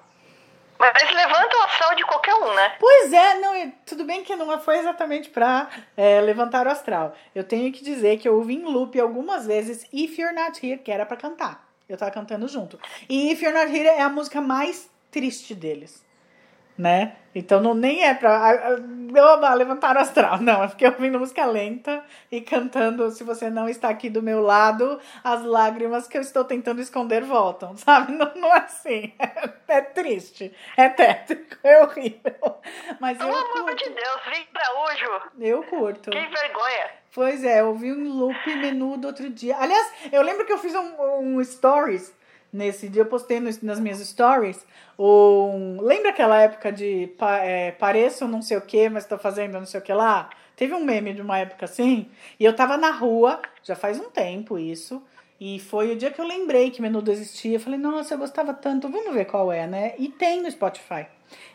mas levanta o astral de qualquer um, né? Pois é, não, tudo bem que não foi exatamente pra é, levantar o astral. Eu tenho que dizer que eu ouvi em loop algumas vezes If You're Not Here, que era pra cantar. Eu tava cantando junto. E If You're Not Here é a música mais triste deles. Né? Então não nem é pra oba, levantar o astral. Não, é porque eu ouvindo música lenta e cantando Se Você Não Está Aqui do Meu Lado, as lágrimas que eu estou tentando esconder voltam, sabe? Não, não é assim. É, é triste. É tétrico. É horrível. Mas eu Pelo amor curto. de Deus, vem pra Ujo. Eu curto. Que vergonha. Pois é, eu vi um loop menudo outro dia. Aliás, eu lembro que eu fiz um, um stories nesse dia, eu postei nos- nas minhas stories. Um, lembra aquela época de é, pareço não sei o que, mas tô fazendo não sei o que lá? Teve um meme de uma época assim, e eu tava na rua, já faz um tempo isso, e foi o dia que eu lembrei que menudo existia. Eu falei, nossa, eu gostava tanto, vamos ver qual é, né? E tem no Spotify.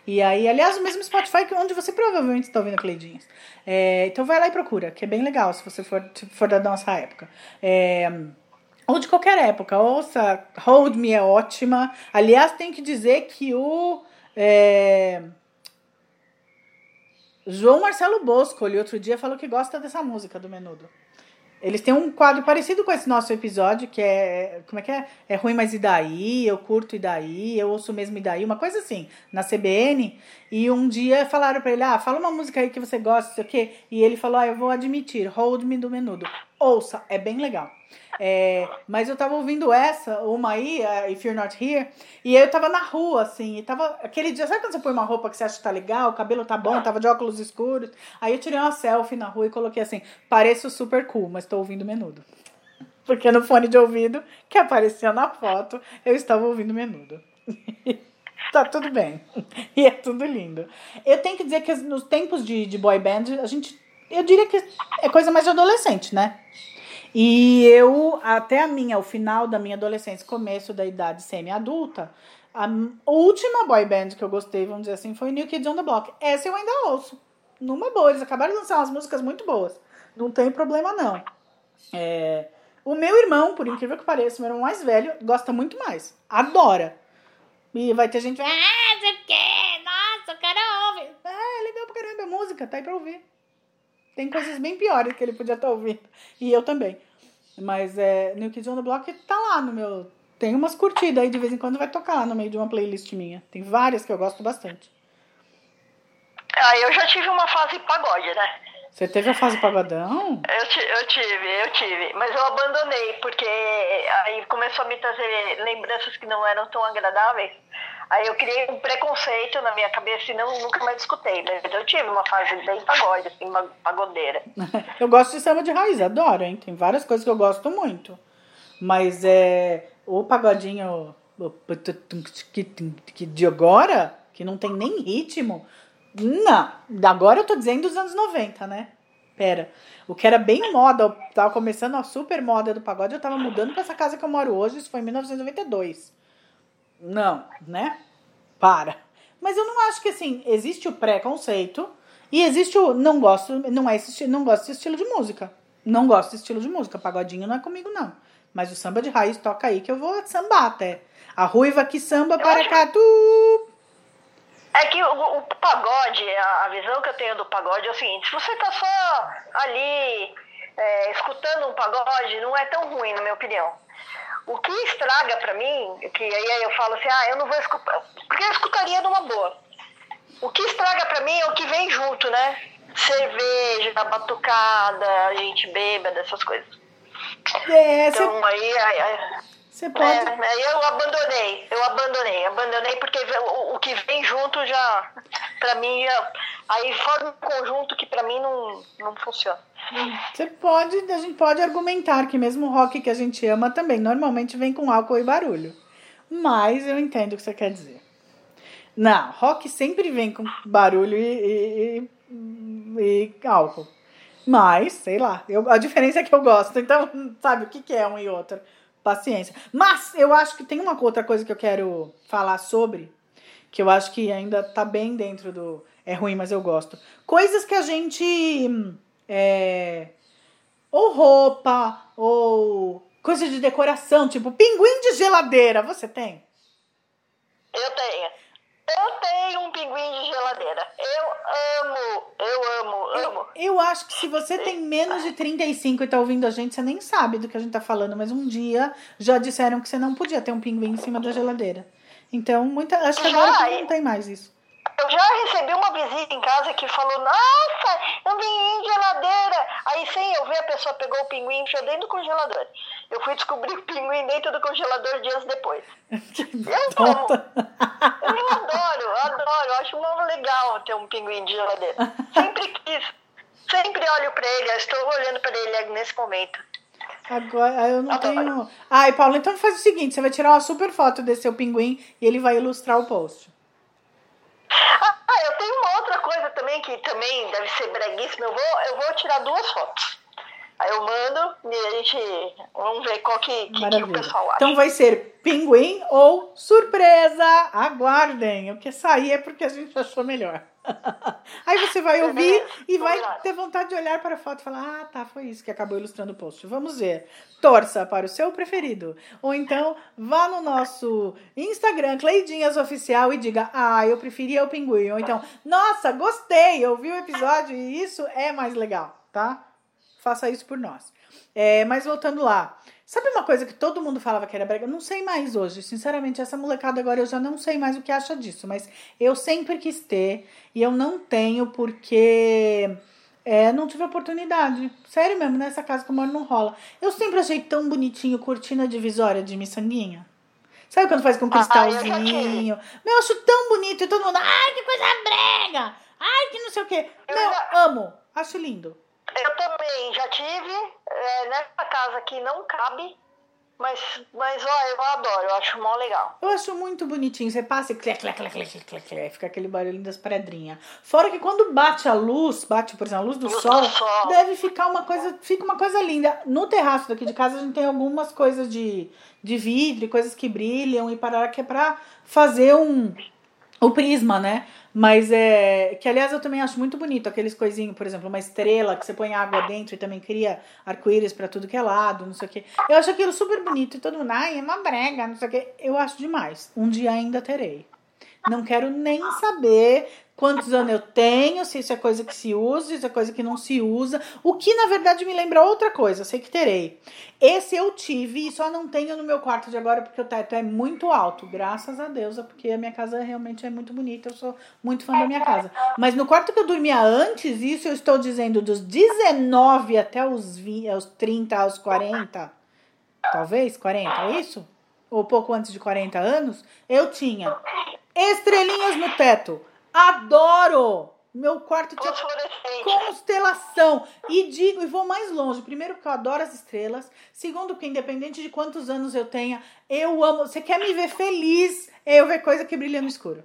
E aí, aliás, o mesmo Spotify que onde você provavelmente está ouvindo Cleidinhas. É, então vai lá e procura, que é bem legal se você for, for da nossa época. É, ou de qualquer época. Ouça, Hold Me é ótima. Aliás, tem que dizer que o é, João Marcelo Bosco, ele outro dia falou que gosta dessa música do Menudo. Eles têm um quadro parecido com esse nosso episódio, que é. Como é que é? É ruim, mas e daí? Eu curto e daí? Eu ouço mesmo e daí? Uma coisa assim, na CBN. E um dia falaram pra ele: ah, fala uma música aí que você gosta, não sei o quê. E ele falou: ah, eu vou admitir, Hold Me do Menudo. Ouça, é bem legal. É, mas eu tava ouvindo essa, uma aí, If You're Not Here, e eu tava na rua, assim, e tava. Aquele dia, sabe quando você põe uma roupa que você acha que tá legal, o cabelo tá bom, tava de óculos escuros? Aí eu tirei uma selfie na rua e coloquei assim: pareço super cool, mas tô ouvindo menudo. Porque no fone de ouvido que aparecia na foto, eu estava ouvindo menudo. tá tudo bem. E é tudo lindo. Eu tenho que dizer que nos tempos de, de boy band, a gente. Eu diria que é coisa mais de adolescente, né? E eu, até a minha, o final da minha adolescência, começo da idade semi-adulta, a última boy band que eu gostei, vamos dizer assim, foi New Kids on the Block. Essa eu ainda ouço. Numa boa, eles acabaram de lançar umas músicas muito boas. Não tem problema, não. É, o meu irmão, por incrível que pareça, meu irmão mais velho, gosta muito mais. Adora. E vai ter gente, ah, sei o quê, nossa, o cara ouve. Ah, é legal pra caramba a música, tá aí pra ouvir. Tem coisas bem piores que ele podia estar ouvindo. E eu também. Mas é, New Kids on the Block tá lá no meu. Tem umas curtidas aí, de vez em quando vai tocar lá no meio de uma playlist minha. Tem várias que eu gosto bastante. Ah, eu já tive uma fase pagode, né? Você teve a fase pagodão? Eu, eu tive, eu tive. Mas eu abandonei, porque aí começou a me trazer lembranças que não eram tão agradáveis. Aí eu criei um preconceito na minha cabeça e não, nunca mais escutei. Mas eu tive uma fase bem pagode, assim, pagodeira. Eu gosto de samba de raiz, adoro, hein? Tem várias coisas que eu gosto muito. Mas é. O pagodinho que de agora, que não tem nem ritmo. Não, agora eu tô dizendo dos anos 90, né? Pera. O que era bem moda, tava começando a super moda do pagode, eu tava mudando pra essa casa que eu moro hoje, isso foi em 1992. Não, né? Para. Mas eu não acho que assim, existe o preconceito e existe o não gosto, não é esse, não gosto desse estilo de música. Não gosto desse estilo de música. Pagodinho não é comigo, não. Mas o samba de raiz toca aí que eu vou sambar até. A ruiva que samba para cá, tu. É que o, o pagode, a, a visão que eu tenho do pagode é o seguinte, se você tá só ali é, escutando um pagode, não é tão ruim, na minha opinião. O que estraga pra mim, que aí eu falo assim, ah, eu não vou escutar, porque eu escutaria numa boa. O que estraga pra mim é o que vem junto, né? Cerveja, batucada, gente bêbada, essas coisas. É, Então aí, aí, aí você pode. é, eu abandonei, eu abandonei, abandonei porque o, o que vem junto já, pra mim, aí forma um conjunto que pra mim não, não funciona. Você pode, a gente pode argumentar que mesmo o rock que a gente ama também normalmente vem com álcool e barulho. Mas eu entendo o que você quer dizer. Não, rock sempre vem com barulho e, e, e- e álcool. Mas, sei lá, eu, a diferença é que eu gosto. Então, sabe o que, que é um e outro? Paciência. Mas eu acho que tem uma outra coisa que eu quero falar sobre, que eu acho que ainda tá bem dentro do. É ruim, mas eu gosto. Coisas que a gente. É, ou roupa, ou coisa de decoração, tipo pinguim de geladeira. Você tem? Eu tenho. Eu tenho um pinguim de geladeira. Eu amo, eu amo, amo. Eu acho que se você tem menos de 35 e tá ouvindo a gente, você nem sabe do que a gente tá falando, mas um dia já disseram que você não podia ter um pinguim em cima da geladeira. Então, muita, acho que agora já, não tem mais isso. Eu já recebi uma visita em casa que falou, nossa, pinguim de geladeira. Aí sem eu ver, a pessoa pegou o pinguim e enfiou dentro do congelador. Eu fui descobrir o pinguim dentro do congelador dias depois. eu amo. Eu adoro, adoro. Eu acho muito legal ter um pinguim de geladeira. Sempre quis. Sempre olho para ele, eu estou olhando para ele nesse momento. Agora eu não adoro. tenho. Ai, Paulo, então faz o seguinte: você vai tirar uma super foto desse seu pinguim e ele vai ilustrar o post. Ah, eu tenho uma outra coisa também que também deve ser breguíssima. Eu vou, eu vou tirar duas fotos. Aí eu mando e a gente. Vamos ver qual que, que, que o pessoal acha. Então vai ser pinguim ou surpresa. Aguardem. O que sair é porque a gente achou melhor. Aí você vai ouvir e vai ter vontade de olhar para a foto e falar: Ah, tá, foi isso que acabou ilustrando o post. Vamos ver. Torça para o seu preferido. Ou então vá no nosso Instagram, Cleidinhas Oficial, e diga: Ah, eu preferia o pinguim. Ou então, nossa, gostei, ouvi o episódio e isso é mais legal, tá? Faça isso por nós. É, mas voltando lá. Sabe uma coisa que todo mundo falava que era brega? Não sei mais hoje. Sinceramente, essa molecada agora eu já não sei mais o que acha disso. Mas eu sempre quis ter e eu não tenho porque é, não tive oportunidade. Sério mesmo, nessa casa que eu moro não rola. Eu sempre achei tão bonitinho cortina divisória de miçanguinha. Sabe quando faz com cristalzinho? Ah, eu Meu, eu acho tão bonito e todo mundo, ai, que coisa brega! Ai, que não sei o quê. Meu, amo. Acho lindo. Eu também já tive. É, nessa casa aqui não cabe. Mas, mas ó, eu adoro, eu acho mó legal. Eu acho muito bonitinho. Você passa e clé, clé, clé, clé, clé, clé, fica aquele barulho das pedrinhas. Fora que quando bate a luz, bate, por exemplo, a luz do, luz sol, do sol, deve ficar uma coisa, fica uma coisa linda. No terraço daqui de casa a gente tem algumas coisas de, de vidro, coisas que brilham e parar que é pra fazer um o prisma, né? Mas é. Que aliás eu também acho muito bonito aqueles coisinhos, por exemplo, uma estrela que você põe água dentro e também cria arco-íris para tudo que é lado, não sei o quê. Eu acho aquilo super bonito e todo mundo, ai, é uma brega, não sei o quê. Eu acho demais. Um dia ainda terei. Não quero nem saber quantos anos eu tenho, se isso é coisa que se usa, se isso é coisa que não se usa. O que na verdade me lembra outra coisa, sei que terei. Esse eu tive e só não tenho no meu quarto de agora porque o teto é muito alto, graças a Deus, é porque a minha casa realmente é muito bonita, eu sou muito fã da minha casa. Mas no quarto que eu dormia antes, isso eu estou dizendo dos 19 até os 20, aos 30, aos 40, talvez 40, é isso? Ou pouco antes de 40 anos, eu tinha estrelinhas no teto Adoro! Meu quarto tinha constelação. E digo, e vou mais longe. Primeiro, porque eu adoro as estrelas. Segundo, porque independente de quantos anos eu tenha, eu amo. Você quer me ver feliz? É eu ver coisa que brilha no escuro.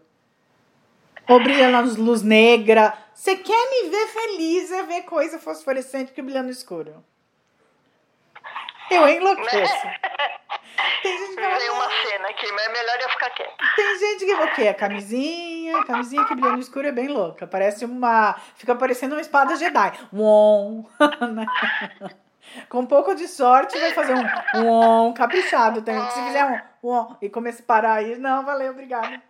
Ou brilha na luz negra. Você quer me ver feliz? É ver coisa fosforescente que brilha no escuro. Eu enlouqueço. Tem gente que Tem uma cena aqui, mas é melhor eu ficar quieto. Tem gente que o quê? A camisinha, a camisinha que brilha no escuro é bem louca. Parece uma. Fica parecendo uma espada Jedi. Uom! Né? Com um pouco de sorte, vai fazer um uom caprichado. Tem, se fizer um uom e começa a parar aí, não, valeu, obrigada.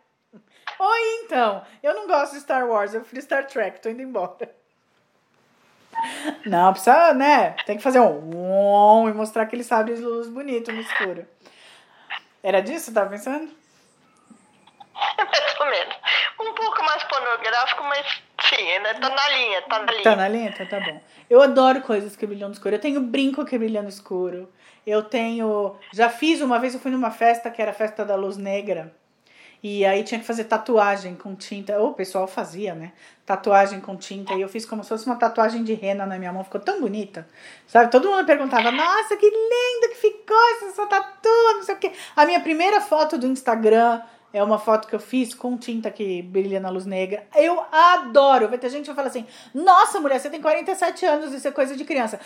Oi, então. Eu não gosto de Star Wars, eu prefiro Star Trek, tô indo embora. Não, precisa, né? Tem que fazer um uom e mostrar aquele sabre de luz bonito no escuro. Era disso que você tava pensando? Mais ou menos. Um pouco mais pornográfico, mas sim, né? Tá na linha, tá na linha. Tá na linha? Tá, tá bom. Eu adoro coisas que brilham no escuro. Eu tenho brinco que brilha no escuro. Eu tenho. Já fiz uma vez, eu fui numa festa que era a festa da luz negra. E aí tinha que fazer tatuagem com tinta. Ou o pessoal fazia, né? Tatuagem com tinta. E eu fiz como se fosse uma tatuagem de rena na minha mão. Ficou tão bonita. Sabe? Todo mundo perguntava: Nossa, que lindo que ficou essa sua tatu, não sei o quê. A minha primeira foto do Instagram é uma foto que eu fiz com tinta que brilha na luz negra. Eu adoro. Vai ter gente que vai falar assim: Nossa, mulher, você tem 47 anos, isso é coisa de criança.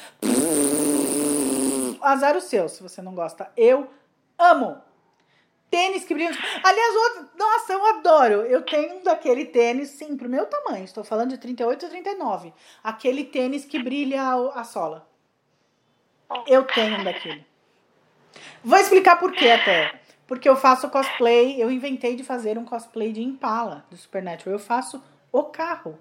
Azar o seu, se você não gosta. Eu amo. Tênis que brilha. Aliás, outro, nossa, eu adoro. Eu tenho um daquele tênis, sim, pro meu tamanho. Estou falando de 38 e 39. Aquele tênis que brilha a, a sola. Eu tenho um daquele. Vou explicar por quê até. Porque eu faço cosplay, eu inventei de fazer um cosplay de Impala do Supernatural. Eu faço o carro.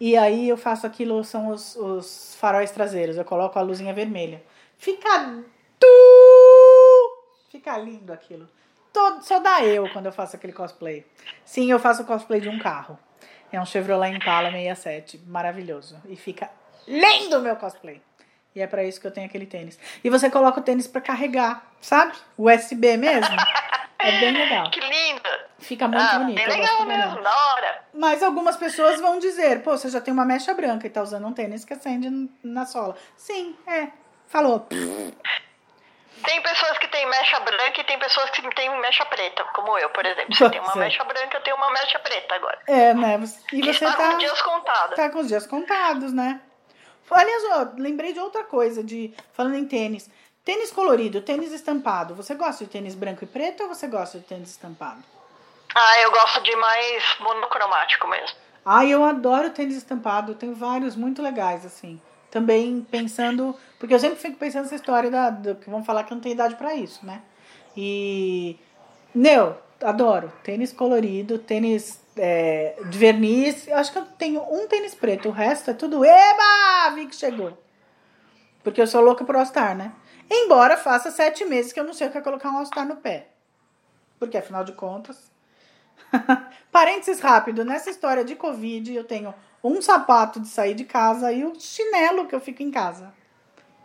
E aí eu faço aquilo, são os, os faróis traseiros. Eu coloco a luzinha vermelha. Fica tu! Fica lindo aquilo. Todo, só dá eu quando eu faço aquele cosplay. Sim, eu faço cosplay de um carro. É um Chevrolet Impala 67. Maravilhoso. E fica lindo o meu cosplay. E é para isso que eu tenho aquele tênis. E você coloca o tênis para carregar, sabe? USB mesmo. É bem legal. Que linda! Fica muito ah, bonito. Eu legal mesmo, da hora. Mas algumas pessoas vão dizer, pô, você já tem uma mecha branca e tá usando um tênis que acende na sola. Sim, é. Falou. Tem pessoas que têm mecha branca e tem pessoas que têm mecha preta, como eu, por exemplo. Você tem uma mecha branca, eu tenho uma mecha preta agora. É, né? E Que você está tá, com dias contados. tá com os dias contados, né? Aliás, ó, lembrei de outra coisa, de falando em tênis. Tênis colorido, tênis estampado. Você gosta de tênis branco e preto ou você gosta de tênis estampado? Ah, eu gosto de mais monocromático mesmo. Ah, eu adoro tênis estampado. Tenho vários muito legais, assim. Também pensando. Porque eu sempre fico pensando nessa história da, do que vão falar que não tenho idade pra isso, né? E. Meu, adoro. Tênis colorido, tênis é, de verniz. Eu acho que eu tenho um tênis preto. O resto é tudo. Eba! Vi que chegou. Porque eu sou louca por All-Star, né? Embora faça sete meses que eu não sei o que é colocar um All-Star no pé. Porque afinal de contas. Parênteses rápido, nessa história de Covid, eu tenho um sapato de sair de casa e o chinelo que eu fico em casa.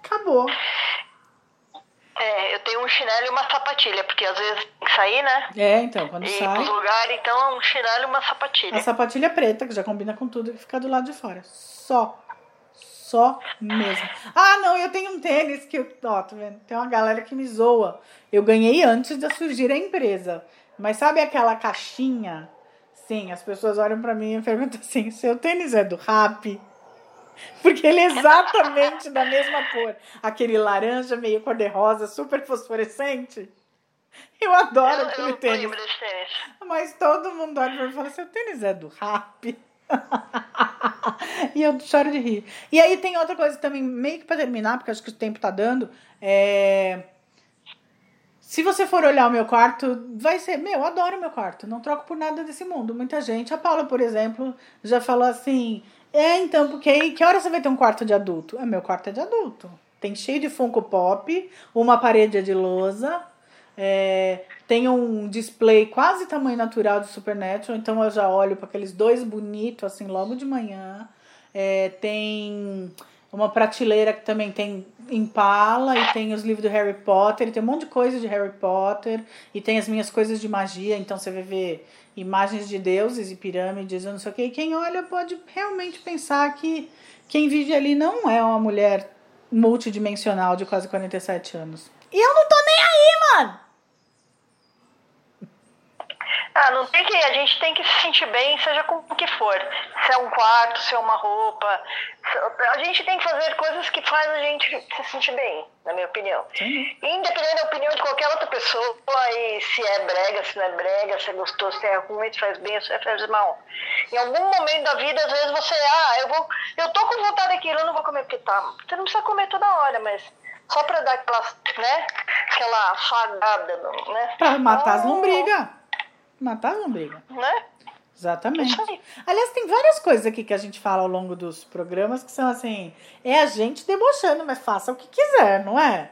Acabou. É, eu tenho um chinelo e uma sapatilha, porque às vezes tem que sair, né? É, então, quando E sai. pros lugares, então é um chinelo e uma sapatilha. A sapatilha preta, que já combina com tudo, que fica do lado de fora. Só. Só mesmo. Ah, não, eu tenho um tênis que. eu- Ó, tá vendo? Tem uma galera que me zoa. Eu ganhei antes de surgir a empresa. Mas sabe aquela caixinha? Sim, as pessoas olham pra mim e perguntam assim: seu tênis é do rap? Porque ele é exatamente da mesma cor. Aquele laranja meio cor-de-rosa, super fosforescente. Eu adoro eu, eu aquele não tênis. tênis. Mas todo mundo olha pra mim e fala: seu tênis é do rap? e eu choro de rir. E aí tem outra coisa também, meio que pra terminar, porque acho que o tempo tá dando. É... Se você for olhar o meu quarto, vai ser. Meu, eu adoro meu quarto, não troco por nada desse mundo. Muita gente. A Paula, por exemplo, já falou assim: é, então, porque que hora você vai ter um quarto de adulto? É, meu quarto é de adulto. Tem cheio de Funko Pop, uma parede de lousa, é, tem um display quase tamanho natural do Supernatural, então eu já olho para aqueles dois bonitos, assim, logo de manhã. É, tem uma prateleira que também tem Impala e tem os livros do Harry Potter, e tem um monte de coisa de Harry Potter, e tem as minhas coisas de magia, então você vai ver imagens de deuses e pirâmides, eu não sei o que. E quem olha pode realmente pensar que quem vive ali não é uma mulher multidimensional de quase 47 anos. E eu não tô nem aí, mano! Ah, não tem que. A gente tem que se sentir bem, seja com o que for. Se é um quarto, se é uma roupa. A gente tem que fazer coisas que fazem a gente se sentir bem, na minha opinião. Sim. Independente da opinião de qualquer outra pessoa, e se é brega, se não é brega, se é gostoso, se é ruim, se faz bem, se faz mal. Em algum momento da vida, às vezes você, ah, eu vou. Eu tô com vontade daquilo, eu não vou comer porque tá. Você não precisa comer toda hora, mas só pra dar aquela, né? Aquela afagada, né? Pra matar as Ah, lombrigas. Matar lombrigas. Né? Exatamente. Aliás, tem várias coisas aqui que a gente fala ao longo dos programas que são assim, é a gente debochando, mas faça o que quiser, não é?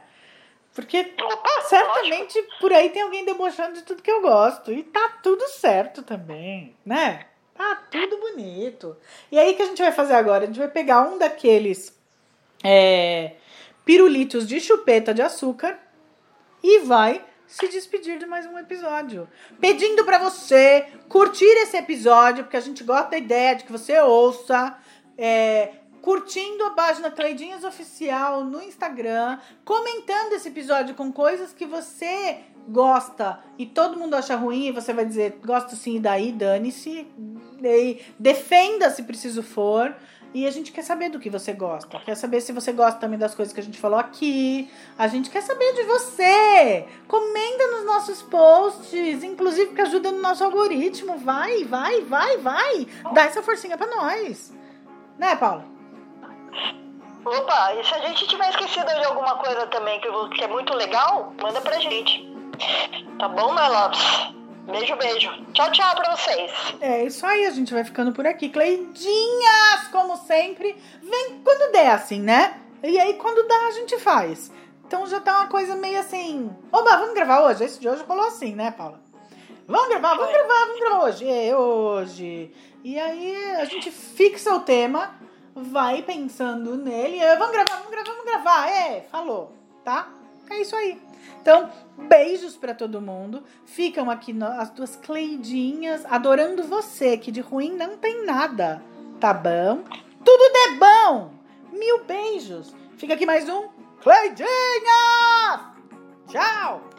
Porque Opa, certamente por aí tem alguém debochando de tudo que eu gosto. E tá tudo certo também, né? Tá tudo bonito. E aí o que a gente vai fazer agora? A gente vai pegar um daqueles é, pirulitos de chupeta de açúcar e vai se despedir de mais um episódio. Pedindo pra você curtir esse episódio, porque a gente gosta da ideia de que você ouça. é, curtindo a página Cleidinhas Oficial no Instagram, comentando esse episódio com coisas que você gosta e todo mundo acha ruim, e você vai dizer, gosto sim, e daí, dane-se. Defenda se preciso for. E a gente quer saber do que você gosta. Quer saber se você gosta também das coisas que a gente falou aqui. A gente quer saber de você. Comenta nos nossos posts, inclusive que ajuda no nosso algoritmo. Vai, vai, vai, vai. Dá essa forcinha pra nós. Né, Paula? Opa, e se a gente tiver esquecido de alguma coisa também que, que é muito legal, manda pra gente. Tá bom, my loves? Beijo, beijo. Tchau, tchau pra vocês. É isso aí, a gente vai ficando por aqui. Cleidinhas, como sempre, vem quando der, assim, né? E aí, quando dá, a gente faz. Então já tá uma coisa meio assim. Oba, vamos gravar hoje? Esse de hoje falou assim, né, Paula? Vamos gravar, vamos gravar, vamos gravar hoje. É, hoje. E aí a gente fixa o tema, vai pensando nele. Vamos gravar, vamos gravar, vamos gravar. É, falou, tá? É isso aí. Então, beijos para todo mundo. Ficam aqui as duas Cleidinhas adorando você, que de ruim não tem nada, tá bom? Tudo de bom! Mil beijos! Fica aqui mais um Cleidinhas! Tchau!